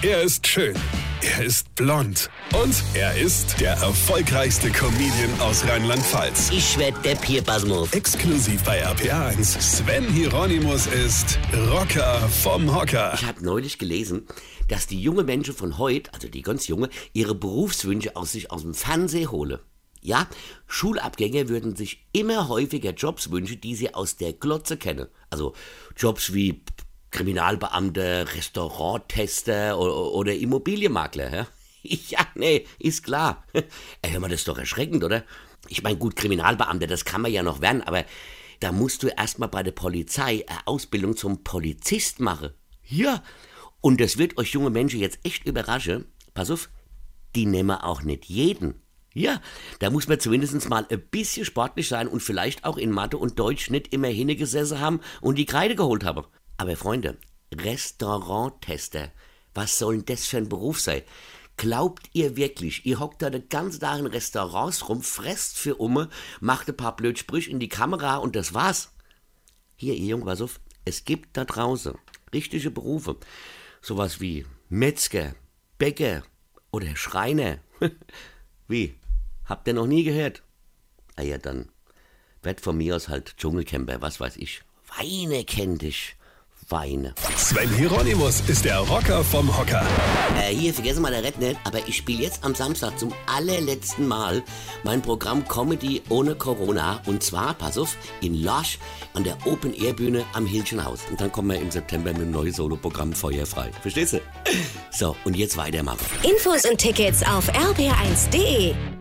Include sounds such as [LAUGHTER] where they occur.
Er ist schön. Er ist blond. Und er ist der erfolgreichste Comedian aus Rheinland-Pfalz. Ich werd der Pierpasmus. Exklusiv bei RPA1. Sven Hieronymus ist Rocker vom Hocker. Ich habe neulich gelesen, dass die junge Menschen von heute, also die ganz junge, ihre Berufswünsche aus sich aus dem Fernsehen holen. Ja, Schulabgänger würden sich immer häufiger Jobs wünschen, die sie aus der Glotze kennen. Also Jobs wie Kriminalbeamter, Restauranttester oder, oder Immobilienmakler. Ja? [LAUGHS] ja, nee, ist klar. [LAUGHS] Ey, hör mal, das ist doch erschreckend, oder? Ich meine, gut, Kriminalbeamter, das kann man ja noch werden, aber da musst du erstmal bei der Polizei eine Ausbildung zum Polizist machen. Ja, und das wird euch junge Menschen jetzt echt überraschen. Pass auf, die nehmen auch nicht jeden. Ja, da muss man zumindest mal ein bisschen sportlich sein und vielleicht auch in Mathe und Deutsch nicht immer hingesessen haben und die Kreide geholt haben. Aber Freunde, Restauranttester, was soll denn das für ein Beruf sein? Glaubt ihr wirklich, ihr hockt da den ganzen Tag in Restaurants rum, fresst für Umme, macht ein paar blöd Sprüche in die Kamera und das war's? Hier, ihr Jungen, pass auf, es gibt da draußen richtige Berufe. Sowas wie Metzger, Bäcker oder Schreiner. [LAUGHS] wie? Habt ihr noch nie gehört? Ah ja, dann wird von mir aus halt Dschungelcamper, was weiß ich. Weine kennt dich weine. Sven Hieronymus ist der Rocker vom Hocker. Äh, hier, vergessen mal der Red nicht, aber ich spiele jetzt am Samstag zum allerletzten Mal mein Programm Comedy ohne Corona. Und zwar, pass auf, in Losch an der Open-Air-Bühne am Hilchenhaus. Und dann kommen wir im September mit dem neuen Soloprogramm Feuerfrei. Verstehst du? So, und jetzt weitermachen. Infos und Tickets auf rb1.de